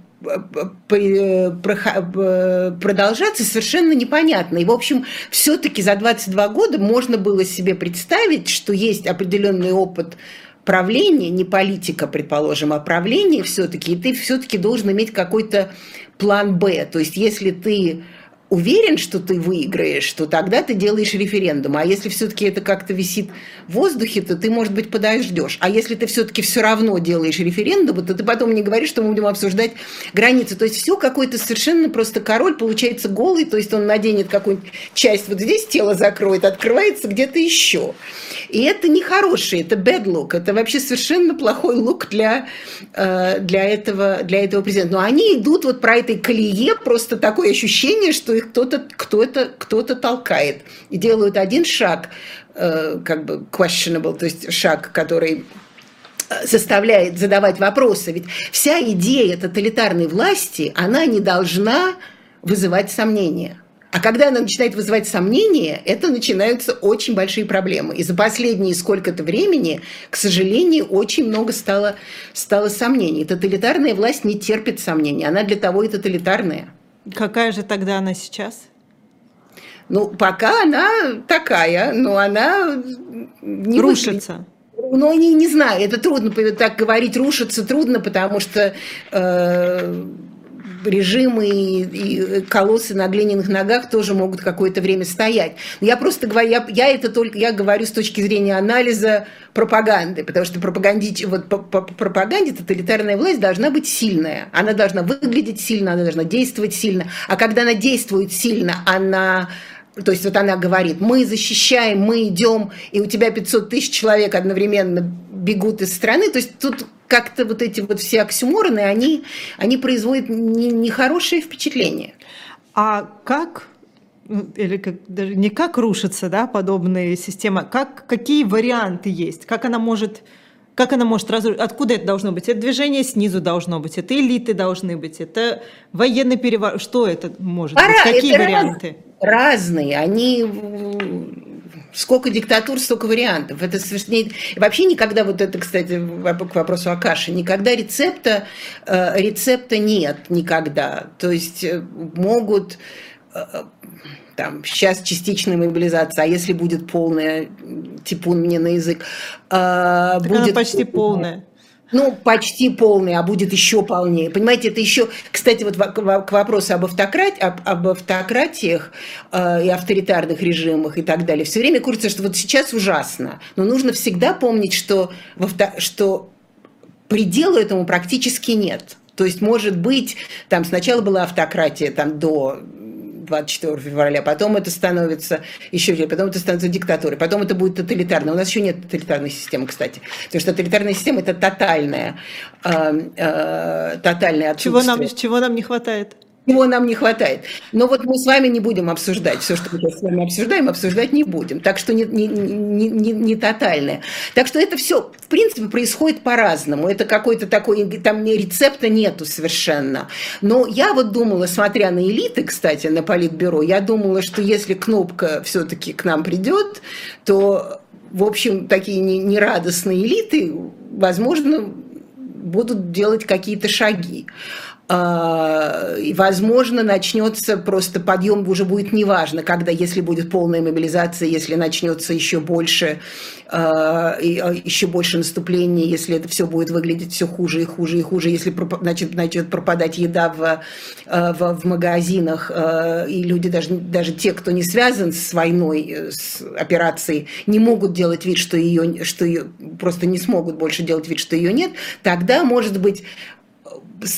продолжаться совершенно непонятно. И, в общем, все-таки за 22 года можно было себе представить, что есть определенный опыт правления, не политика, предположим, а правления все-таки, и ты все-таки должен иметь какой-то план «Б». То есть, если ты уверен, что ты выиграешь, то тогда ты делаешь референдум. А если все-таки это как-то висит в воздухе, то ты, может быть, подождешь. А если ты все-таки все равно делаешь референдум, то ты потом не говоришь, что мы будем обсуждать границы. То есть все какой-то совершенно просто король получается голый, то есть он наденет какую-нибудь часть вот здесь тело закроет, открывается где-то еще. И это нехороший, это bad look, это вообще совершенно плохой лук для, э, для, этого, для этого президента. Но они идут вот про этой колее, просто такое ощущение, что их кто-то кто-то кто-то толкает и делают один шаг, э, как бы questionable, то есть шаг, который э, заставляет задавать вопросы. Ведь вся идея тоталитарной власти, она не должна вызывать сомнения. А когда она начинает вызывать сомнения, это начинаются очень большие проблемы. И за последние сколько-то времени, к сожалению, очень много стало, стало сомнений. Тоталитарная власть не терпит сомнений. Она для того и тоталитарная. Какая же тогда она сейчас? Ну, пока она такая, но она не рушится. Выглядит. Ну, не, не знаю, это трудно так говорить, рушится трудно, потому что э, режимы и, и колоссы на глиняных ногах тоже могут какое-то время стоять. Я просто говорю, я, я это только, я говорю с точки зрения анализа пропаганды, потому что пропаганде, вот, по, по пропаганде тоталитарная власть должна быть сильная, она должна выглядеть сильно, она должна действовать сильно, а когда она действует сильно, она то есть вот она говорит, мы защищаем, мы идем, и у тебя 500 тысяч человек одновременно бегут из страны. То есть тут как-то вот эти вот все оксюмороны, они, они производят нехорошее не впечатление. А как или как, даже не как рушится да, подобная система, как, какие варианты есть, как она может как она может разрушить? Откуда это должно быть? Это движение снизу должно быть, это элиты должны быть, это военный переворот. Что это может а быть? Какие варианты? Разные. Они Сколько диктатур, столько вариантов. Это совершенно... Вообще никогда, вот это, кстати, к вопросу о каше, никогда рецепта, э, рецепта нет никогда. То есть э, могут э, там, сейчас частичная мобилизация, а если будет полная, типун мне на язык, так будет... Она почти полная ну, почти полный, а будет еще полнее. Понимаете, это еще, кстати, вот к вопросу об, автократ, об, об автократиях э, и авторитарных режимах и так далее. Все время курится, что вот сейчас ужасно, но нужно всегда помнить, что, что предела этому практически нет. То есть, может быть, там сначала была автократия там, до 24 февраля, потом это становится еще потом это становится диктатурой, потом это будет тоталитарно. У нас еще нет тоталитарной системы, кстати. Потому что тоталитарная система – это тотальная, э, э, тотальное отсутствие. Чего нам, чего нам не хватает? Чего нам не хватает. Но вот мы с вами не будем обсуждать все, что мы с вами обсуждаем, обсуждать не будем. Так что не, не, не, не, не тотальное. Так что это все, в принципе, происходит по-разному. Это какой-то такой, там рецепта нету совершенно. Но я вот думала, смотря на элиты, кстати, на политбюро, я думала, что если кнопка все-таки к нам придет, то, в общем, такие нерадостные элиты, возможно, будут делать какие-то шаги. А, и, возможно, начнется просто подъем уже будет неважно, когда, если будет полная мобилизация, если начнется еще больше, а, а, еще больше наступлений, если это все будет выглядеть все хуже и хуже и хуже, если значит, начнет пропадать еда в, в, в магазинах, и люди, даже, даже те, кто не связан с войной, э, с операцией, не могут делать вид, что ее, что ее просто не смогут больше делать вид, что ее нет, тогда, может быть,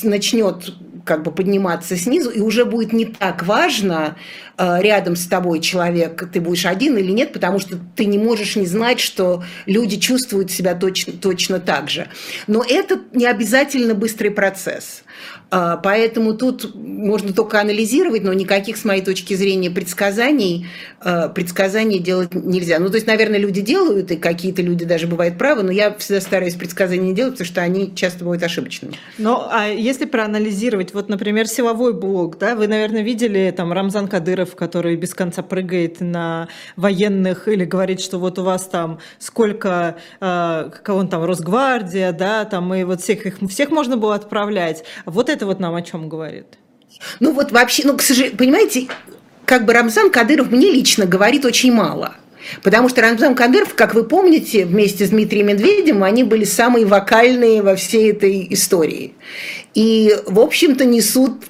начнет как бы подниматься снизу, и уже будет не так важно, рядом с тобой человек, ты будешь один или нет, потому что ты не можешь не знать, что люди чувствуют себя точно, точно так же. Но это не обязательно быстрый процесс. А, поэтому тут можно только анализировать, но никаких, с моей точки зрения, предсказаний, а, предсказаний делать нельзя. Ну, то есть, наверное, люди делают, и какие-то люди даже бывают правы, но я всегда стараюсь предсказания не делать, потому что они часто бывают ошибочными. Ну, а если проанализировать, вот, например, силовой блок, да, вы, наверное, видели там Рамзан Кадыров, который без конца прыгает на военных или говорит, что вот у вас там сколько, э, кого он там, Росгвардия, да, там, и вот всех их, всех можно было отправлять. Вот это вот нам о чем говорит? Ну вот вообще, ну, к сожалению, понимаете, как бы Рамзан Кадыров мне лично говорит очень мало. Потому что Рамзан Кадыров, как вы помните, вместе с Дмитрием Медведевым, они были самые вокальные во всей этой истории. И, в общем-то, несут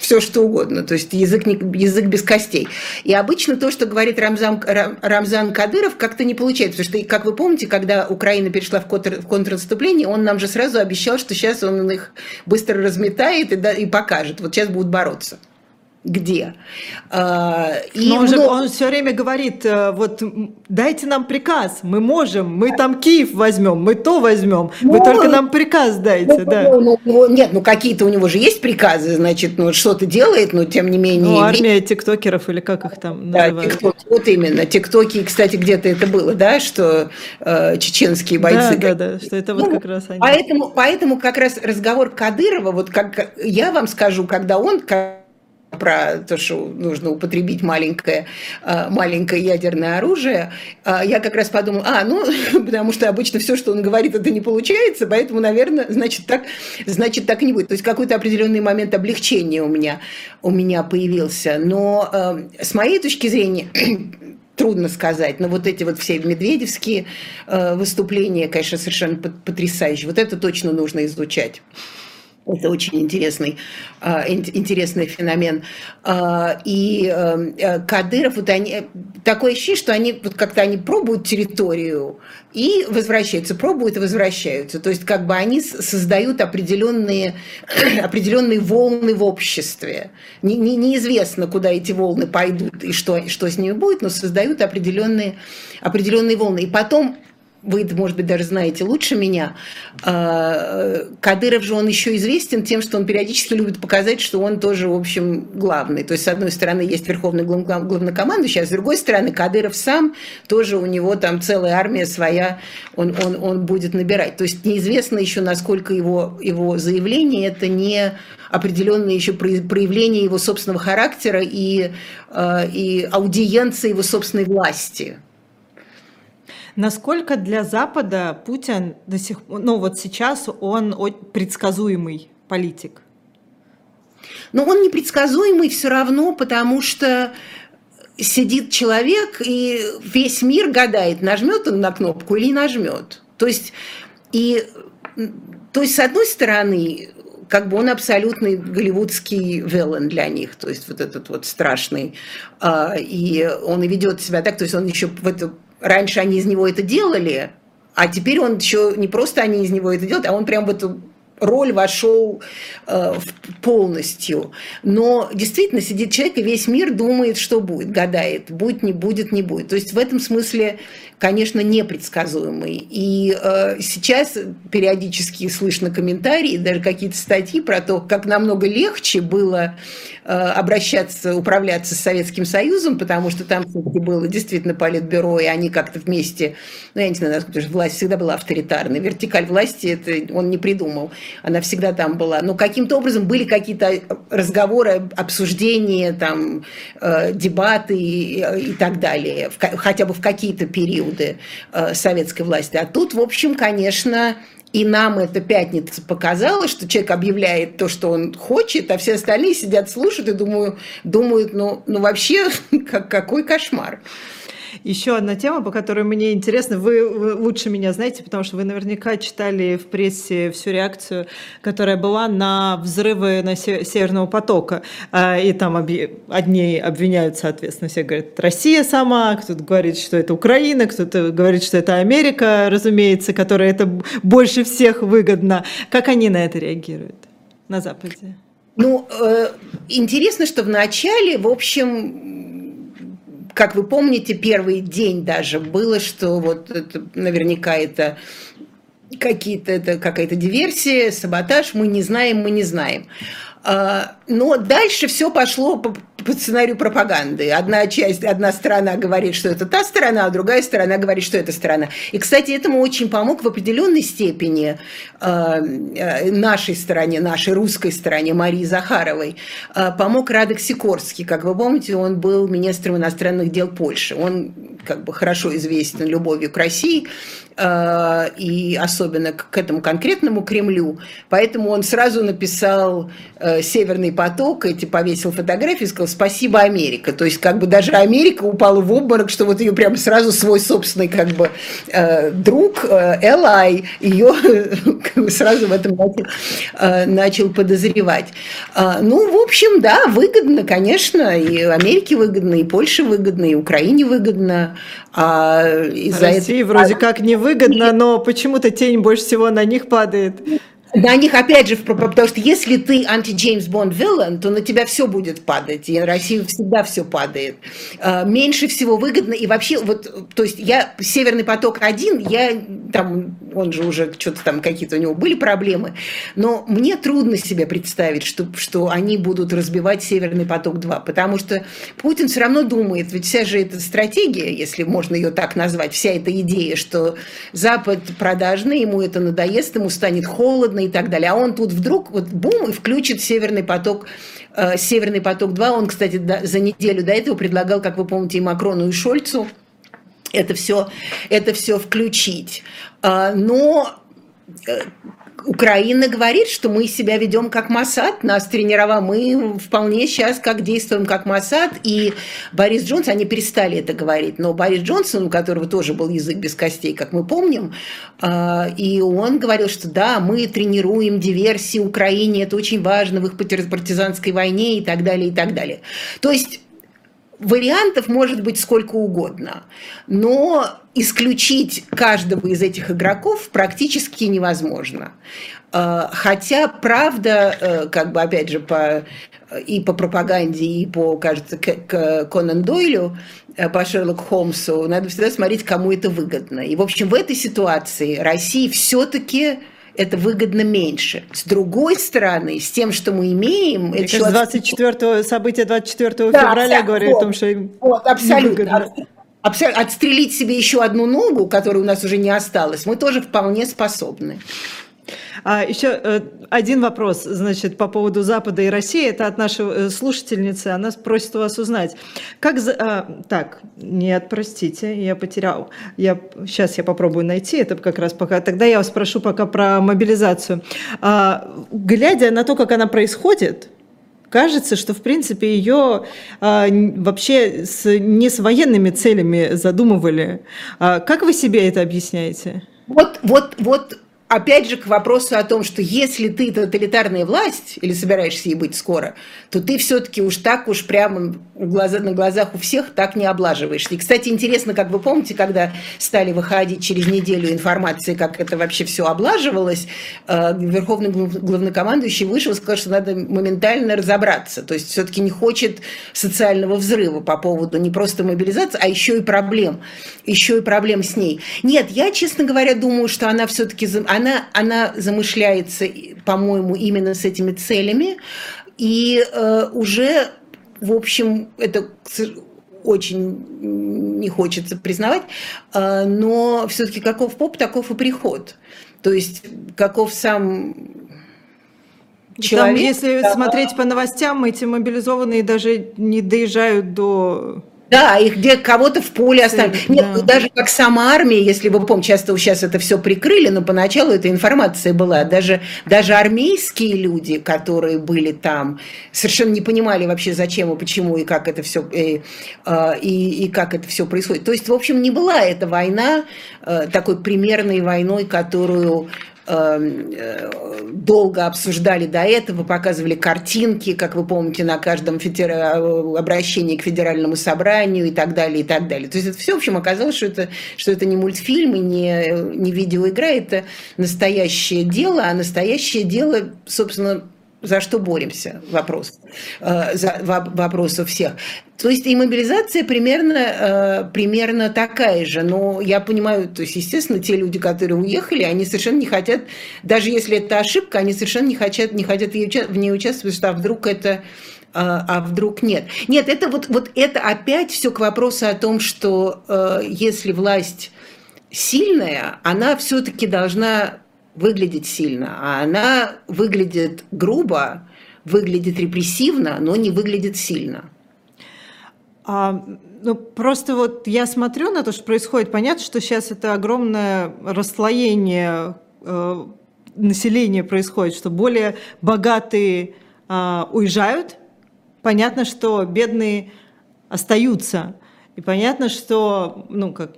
все что угодно, то есть язык, не, язык без костей. И обычно то, что говорит Рамзан, Рамзан Кадыров, как-то не получается, потому что, как вы помните, когда Украина перешла в, контр, в контрнаступление, он нам же сразу обещал, что сейчас он их быстро разметает и, да, и покажет, вот сейчас будут бороться где. А, и Но он, же, он все время говорит, э, вот дайте нам приказ, мы можем, мы там Киев возьмем, мы то возьмем, ну, вы только нам приказ дайте. Ну, да. ну, ну, нет, ну какие-то у него же есть приказы, значит, ну что-то делает, но тем не менее... Ну, армия тиктокеров или как их там да, называют? Тикток, вот именно, тиктоки, кстати, где-то это было, да, что э, чеченские бойцы... Да, да, да, что это вот ну, как раз они. Поэтому, поэтому как раз разговор Кадырова, вот как я вам скажу, когда он про то, что нужно употребить маленькое, а, маленькое ядерное оружие, а, я как раз подумала, а, ну, потому что обычно все, что он говорит, это не получается, поэтому, наверное, значит так, значит, так и не будет. То есть какой-то определенный момент облегчения у меня, у меня появился. Но а, с моей точки зрения, трудно сказать, но вот эти вот все медведевские выступления, конечно, совершенно потрясающие. Вот это точно нужно изучать. Это очень интересный, а, интересный феномен. А, и эм, э, Кадыров, вот они, такое ощущение, что они вот как-то они пробуют территорию и возвращаются, пробуют и возвращаются. То есть как бы они создают определенные, определенные волны в обществе. Не, не, неизвестно, куда эти волны пойдут и что, что с ними будет, но создают определенные, определенные волны. И потом вы, может быть, даже знаете лучше меня, а, Кадыров же он еще известен тем, что он периодически любит показать, что он тоже, в общем, главный. То есть, с одной стороны, есть верховный главнокомандующий, а с другой стороны, Кадыров сам, тоже у него там целая армия своя, он, он, он будет набирать. То есть, неизвестно еще, насколько его, его заявление это не определенное еще проявление его собственного характера и, а, и аудиенции его собственной власти. Насколько для Запада Путин до сих пор, ну вот сейчас он предсказуемый политик? Но он непредсказуемый все равно, потому что сидит человек, и весь мир гадает, нажмет он на кнопку или нажмет. То есть, и, то есть, с одной стороны, как бы он абсолютный голливудский виллен для них, то есть вот этот вот страшный, а, и он и ведет себя так, то есть он еще в эту раньше они из него это делали, а теперь он еще не просто они из него это делают, а он прям в эту роль вошел э, полностью. Но действительно сидит человек, и весь мир думает, что будет, гадает, будет, не будет, не будет. То есть в этом смысле конечно, непредсказуемый. И э, сейчас периодически слышно комментарии, даже какие-то статьи про то, как намного легче было э, обращаться, управляться с Советским Союзом, потому что там было действительно политбюро, и они как-то вместе, ну, я не знаю, насколько власть всегда была авторитарной, вертикаль власти это он не придумал, она всегда там была. Но каким-то образом были какие-то разговоры, обсуждения, там, э, дебаты и, и так далее, в, хотя бы в какие-то периоды периоды э, советской власти. А тут, в общем, конечно, и нам эта пятница показала, что человек объявляет то, что он хочет, а все остальные сидят, слушают и думают, думают ну, ну вообще, как, какой кошмар. Еще одна тема, по которой мне интересно, вы, лучше меня знаете, потому что вы наверняка читали в прессе всю реакцию, которая была на взрывы на Северного потока. А, и там одни обвиняют, соответственно, все говорят, Россия сама, кто-то говорит, что это Украина, кто-то говорит, что это Америка, разумеется, которая это больше всех выгодно. Как они на это реагируют на Западе? Ну, э, интересно, что в начале, в общем, как вы помните, первый день даже было, что вот это, наверняка это какие-то это какая-то диверсия, саботаж, мы не знаем, мы не знаем. А, но дальше все пошло по, сценарию пропаганды. Одна часть, одна сторона говорит, что это та сторона, а другая сторона говорит, что это сторона. И, кстати, этому очень помог в определенной степени а, э, нашей стороне, нашей русской стороне, Марии Захаровой, э, помог Радок Сикорский. Как вы помните, он был министром иностранных дел Польши. Он как бы хорошо известен любовью к России, и особенно к этому конкретному Кремлю. Поэтому он сразу написал э, «Северный поток», эти повесил фотографии и сказал «Спасибо, Америка». То есть как бы даже Америка упала в обморок, что вот ее прямо сразу свой собственный как бы э, друг, Элай, ее как бы сразу в этом начал, начал подозревать. Ну, в общем, да, выгодно, конечно, и Америке выгодно, и Польше выгодно, и Украине выгодно. А из-за России этого... вроде как не выгодно, но почему-то тень больше всего на них падает. На них, опять же, потому что если ты анти-Джеймс Бонд виллан, то на тебя все будет падать, и на Россию всегда все падает. А, меньше всего выгодно, и вообще, вот, то есть я, Северный поток-1, я, там, он же уже, что-то там какие-то у него были проблемы, но мне трудно себе представить, что, что они будут разбивать Северный поток-2, потому что Путин все равно думает, ведь вся же эта стратегия, если можно ее так назвать, вся эта идея, что Запад продажный, ему это надоест, ему станет холодно, и так далее. А он тут вдруг вот бум и включит Северный поток э, Северный поток-2. Он, кстати, за неделю до этого предлагал, как вы помните, и Макрону, и Шольцу это все, это все включить. А, но э, Украина говорит, что мы себя ведем как Масад, нас тренировал, мы вполне сейчас как действуем как Масад, и Борис Джонсон, они перестали это говорить, но Борис Джонсон, у которого тоже был язык без костей, как мы помним, а, и он говорил, что да, мы тренируем диверсии Украине, это очень важно в их партизанской войне и так далее, и так далее. То есть вариантов может быть сколько угодно, но исключить каждого из этих игроков практически невозможно. Э, хотя, правда, э, как бы опять же по и по пропаганде, и по, кажется, к, к Конан Дойлю, э, по Шерлоку Холмсу, надо всегда смотреть, кому это выгодно. И, в общем, в этой ситуации России все-таки это выгодно меньше. С другой стороны, с тем, что мы имеем... Это кажется, 24 события 24 да, февраля говорят вот, о том, что им вот, абсолютно. Абсолютно. Отстрелить себе еще одну ногу, которой у нас уже не осталось, мы тоже вполне способны. А еще э, один вопрос, значит, по поводу Запада и России. Это от нашей э, слушательницы. Она просит у вас узнать, как... За... А, так, нет, простите, я потерял. Я... Сейчас я попробую найти это как раз пока. Тогда я вас спрошу пока про мобилизацию. А, глядя на то, как она происходит, кажется, что, в принципе, ее а, вообще с, не с военными целями задумывали. А, как вы себе это объясняете? Вот, вот, вот опять же, к вопросу о том, что если ты тоталитарная власть, или собираешься ей быть скоро, то ты все-таки уж так уж прямо глаза, на глазах у всех так не облаживаешься. И, кстати, интересно, как вы помните, когда стали выходить через неделю информации, как это вообще все облаживалось, э, Верховный главнокомандующий вышел и сказал, что надо моментально разобраться. То есть все-таки не хочет социального взрыва по поводу не просто мобилизации, а еще и проблем. Еще и проблем с ней. Нет, я, честно говоря, думаю, что она все-таки она, она замышляется, по-моему, именно с этими целями, и э, уже, в общем, это очень не хочется признавать, э, но все-таки каков поп, таков и приход. То есть каков сам человек. Там, если да, смотреть по новостям, эти мобилизованные даже не доезжают до Да, их где кого-то в поле оставили. Нет, да. ну, даже как сама армия, если вы помните, часто сейчас это все прикрыли, но поначалу эта информация была. Даже, даже армейские люди, которые были там, совершенно не понимали вообще, зачем и почему, и как это все, и, а, и, и как это все происходит. То есть, в общем, не была эта война э, такой примерной войной, которую э, долго обсуждали до этого, показывали картинки, как вы помните, на каждом федера... обращении к федеральному собранию и так далее, и так далее. То есть это все, в общем, оказалось, что это, что это не мультфильм и не, не видеоигра, это настоящее дело, а настоящее дело, собственно, за что боремся, вопрос, э, за, вопрос у всех. То есть и мобилизация примерно, э, примерно такая же. Но я понимаю, то есть, естественно, те люди, которые уехали, они совершенно не хотят, даже если это ошибка, они совершенно не хотят, не хотят в ней участвовать, что а вдруг это а, а вдруг нет. Нет, это вот, вот это опять все к вопросу о том, что э, если власть сильная, она все-таки должна выглядеть сильно, а она выглядит грубо, выглядит репрессивно, но не выглядит сильно. А, ну, просто вот я смотрю на то, что происходит. Понятно, что сейчас это огромное расслоение э, населения происходит, что более богатые э, уезжают. Понятно, что бедные остаются. И понятно, что, ну, как,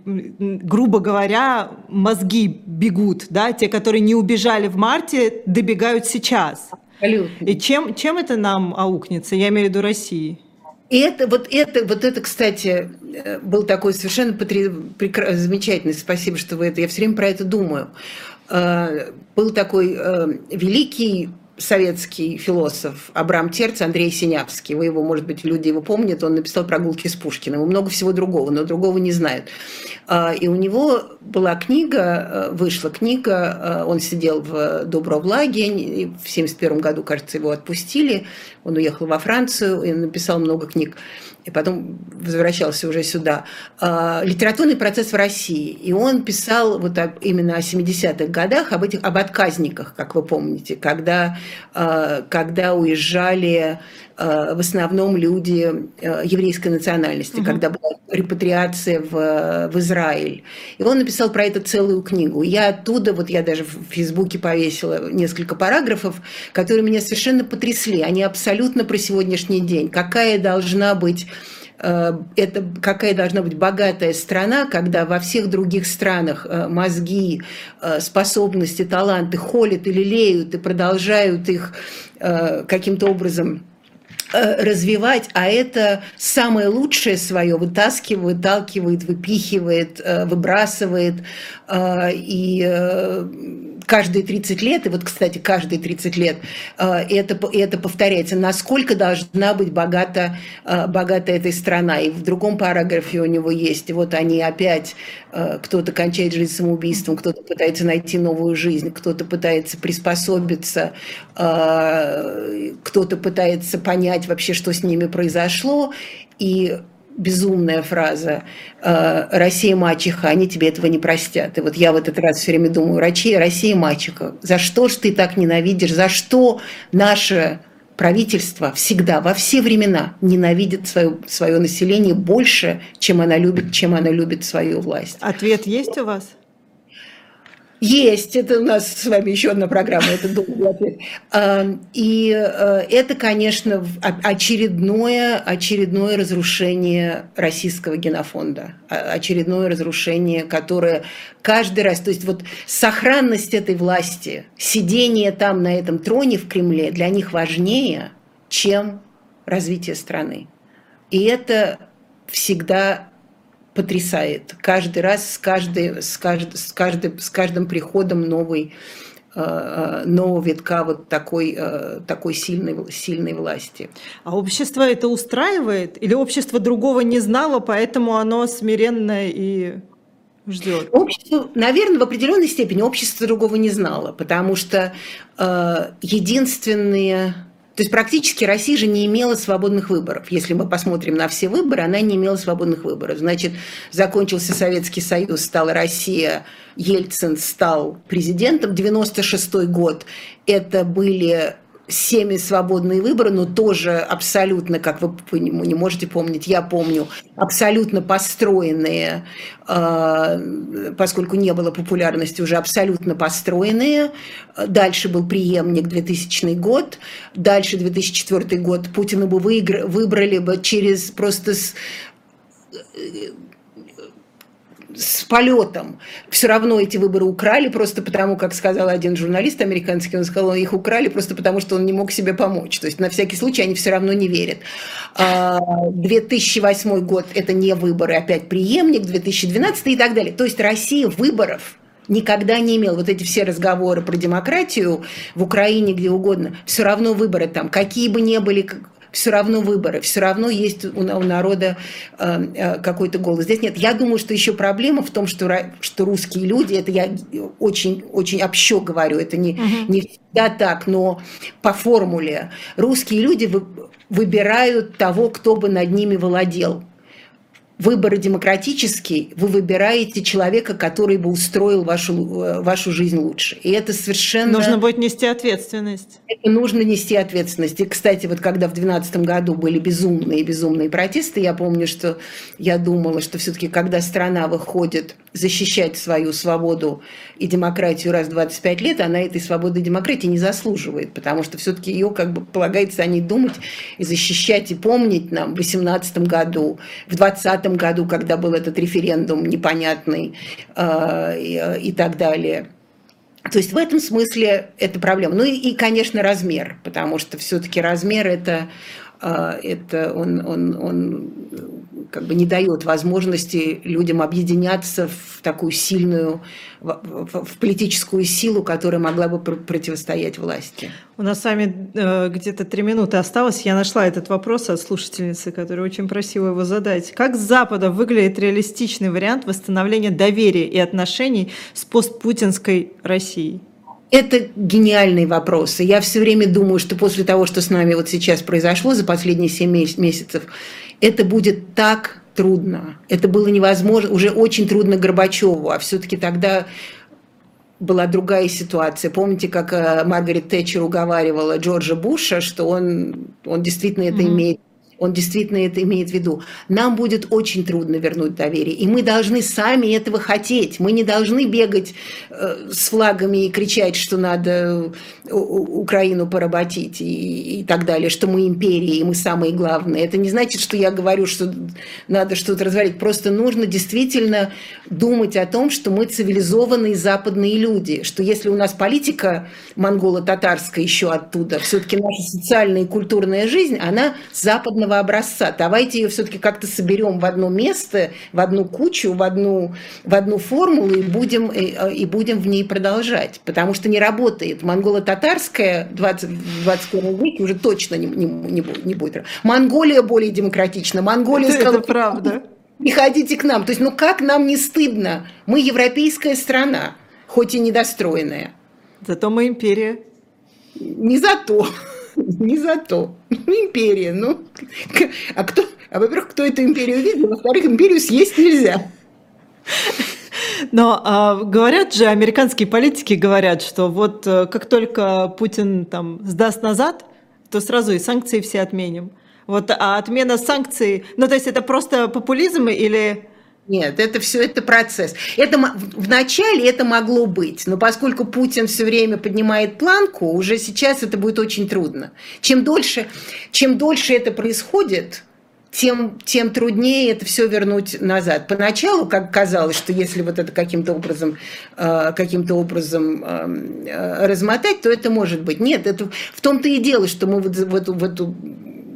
грубо говоря, мозги бегут, да, те, которые не убежали в марте, добегают сейчас. Абсолютно. И чем, чем это нам аукнется, я имею в виду России? И это, вот это, вот это, кстати, э, был такой совершенно потри... прекра... замечательный, спасибо, что вы это, я все время про это думаю. Э, был такой э, великий советский философ Абрам Терц, Андрей Синявский. Вы его, может быть, люди его помнят. Он написал «Прогулки с Пушкиным». И много всего другого, но другого не знают. А, и у него была книга, э, вышла книга, э, он сидел в Добровлаге, в 1971 году, кажется, его отпустили. Он уехал во Францию и написал много книг и потом возвращался уже сюда, а, литературный процесс в России. И он писал вот именно о 70-х годах, об, этих, об отказниках, как вы помните, когда, а, когда уезжали в основном люди э, еврейской национальности, угу. когда была репатриация в, в Израиль. И он написал про это целую книгу. Я оттуда, вот я даже в Фейсбуке повесила несколько параграфов, которые меня совершенно потрясли. Они абсолютно про сегодняшний день. Какая должна быть э, это какая должна быть богатая страна, когда во всех других странах мозги, способности, таланты холят или леют и продолжают их каким-то образом Э, развивать, а это самое лучшее свое вытаскивает, выталкивает, выпихивает, э, выбрасывает. Э, и каждые 30 лет, и вот, кстати, каждые 30 лет это, это повторяется, насколько должна быть богата, богата эта страна. И в другом параграфе у него есть, вот они опять, кто-то кончает жизнь самоубийством, кто-то пытается найти новую жизнь, кто-то пытается приспособиться, кто-то пытается понять вообще, что с ними произошло. И безумная фраза э, «Россия мачеха, они тебе этого не простят». И вот я в этот раз все время думаю, Россия, Россия мачеха, за что ж ты так ненавидишь, за что наше правительство всегда, во все времена ненавидит свое, свое население больше, чем она любит, чем она любит свою власть. Ответ есть у вас? Есть, это у нас с вами еще одна программа, это долгий ответ. И э, это, конечно, очередное, очередное разрушение российского генофонда, очередное разрушение, которое каждый раз, то есть вот сохранность этой власти, сидение там на этом троне в Кремле для них важнее, чем развитие страны. И это всегда потрясает. Каждый раз с, каждой, с, кажд, с, каждым, с каждым приходом новый, э, э, нового витка вот такой, э, такой сильной, сильной власти. А общество это устраивает? Или общество другого не знало, поэтому оно смиренно и ждет? Общество, наверное, в определенной степени общество другого не знало, потому что единственные то есть практически Россия же не имела свободных выборов. Если мы посмотрим на все выборы, она не имела свободных выборов. Значит, закончился Советский Союз, стала Россия, Ельцин стал президентом. 96 год – это были всеми свободные выборы, но тоже абсолютно, как вы не можете помнить, я помню, абсолютно построенные, э, поскольку не было популярности, уже абсолютно построенные. Дальше был преемник 2000 год, дальше 2004 год Путина бы выигр... выбрали бы через просто с полетом. Все равно эти выборы украли просто потому, как сказал один журналист американский, он сказал, их украли просто потому, что он не мог себе помочь. То есть на всякий случай они все равно не верят. 2008 а, год – это не выборы, опять преемник, 2012 и так далее. То есть Россия выборов никогда не имела. Вот эти все разговоры про демократию в Украине, где угодно, все равно выборы там, какие бы ни были все равно выборы, все равно есть у, народа э, э, какой-то голос. Здесь нет. Я думаю, что еще проблема в том, что, что русские люди, это я очень, очень общо говорю, это не, угу. не всегда так, но по формуле русские люди выбирают того, кто бы над ними владел выборы демократический, вы выбираете человека, который бы устроил вашу, э, вашу жизнь лучше. И это совершенно... Нужно будет нести ответственность. Это нужно нести ответственность. И, кстати, вот когда в 2012 году были безумные-безумные протесты, я помню, что я думала, что все-таки, когда страна выходит защищать свою свободу и демократию раз в 25 лет, она этой свободы и демократии не заслуживает, потому что все-таки ее как бы полагается о ней думать и защищать и помнить нам в 2018 году, в 2020 году, когда был этот референдум непонятный э, и, э, и так далее. То есть в этом смысле это проблема. Ну и, конечно, размер, потому что все-таки размер это, это он, он, он как бы не дает возможности людям объединяться в такую сильную, в, политическую силу, которая могла бы пр противостоять власти. У нас с вами э, где-то три минуты осталось. Я нашла этот вопрос от слушательницы, которая очень просила его задать. Как с Запада выглядит реалистичный вариант восстановления доверия и отношений с постпутинской Россией? Это гениальный вопрос. И я все время думаю, что после того, что с нами вот сейчас произошло за последние 7 месяцев, это будет так трудно. Это было невозможно, уже очень трудно Горбачеву, а все-таки тогда была другая ситуация. Помните, как э, Маргарет Тэтчер уговаривала Джорджа Буша, что он, он действительно это mm-hmm. имеет он действительно это имеет в виду. Нам будет очень трудно вернуть доверие, и мы должны сами этого хотеть. Мы не должны бегать э, с флагами и кричать, что надо э, Украину поработить и, и так далее, что мы империя, и мы самые главные. Это не значит, что я говорю, что надо что-то развалить. Просто нужно действительно думать о том, что мы цивилизованные западные люди, что если у нас политика монголо-татарская еще оттуда, все-таки наша социальная и культурная жизнь, она западного единого образца. Давайте ее все-таки как-то соберем в одно место, в одну кучу, в одну, в одну формулу и будем, и, э, и будем в ней продолжать. Потому что не работает. Монголо-татарская в 20, 21 веке уже точно не, не, не, не будет. Монголия более демократична. Монголия это, сказала, это правда. Приходите к нам. То есть, ну как нам не стыдно? Мы европейская страна, хоть и недостроенная. Зато мы империя. Не за то. Не за то. Ну, империя, ну. А кто, а во-первых, кто эту империю видел, во-вторых, империю съесть нельзя. Но а, говорят же, американские политики говорят, что вот э, как только Путин там сдаст назад, то сразу и санкции все отменим. Вот, а отмена санкций, ну то есть это просто популизм или нет, это все это процесс. Это вначале это могло быть, но поскольку Путин все время поднимает планку, уже сейчас это будет очень трудно. Чем дольше, чем дольше это происходит, тем, тем труднее это все вернуть назад. Поначалу, как казалось, что если вот это каким-то образом, э, каким-то образом эм, э, размотать, то это может быть. Нет, это в том-то и дело, что мы вот в эту, в эту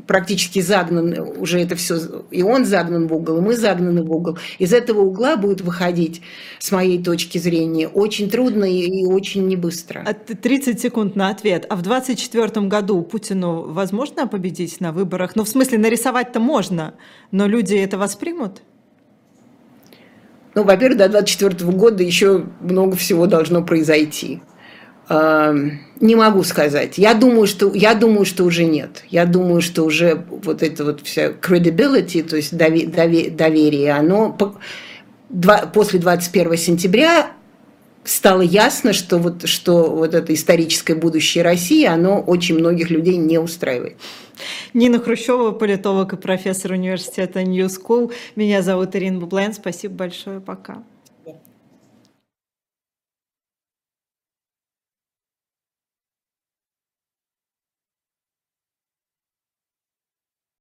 практически загнан, уже это все, и он загнан в угол, и мы загнаны в угол. Из этого угла будет выходить, с моей точки зрения, очень трудно и, и очень небыстро. 30 секунд на ответ. А в 2024 году Путину возможно победить на выборах? Ну, в смысле, нарисовать-то можно, но люди это воспримут? Ну, во-первых, до 2024 года еще много всего должно произойти. Не могу сказать. Я думаю, что, я думаю, что уже нет. Я думаю, что уже вот это вот вся credibility, то есть доверие, оно после 21 сентября стало ясно, что вот, что вот это историческое будущее России, оно очень многих людей не устраивает. Нина Хрущева, политолог и профессор университета New School. Меня зовут Ирина Бублен. Спасибо большое. Пока.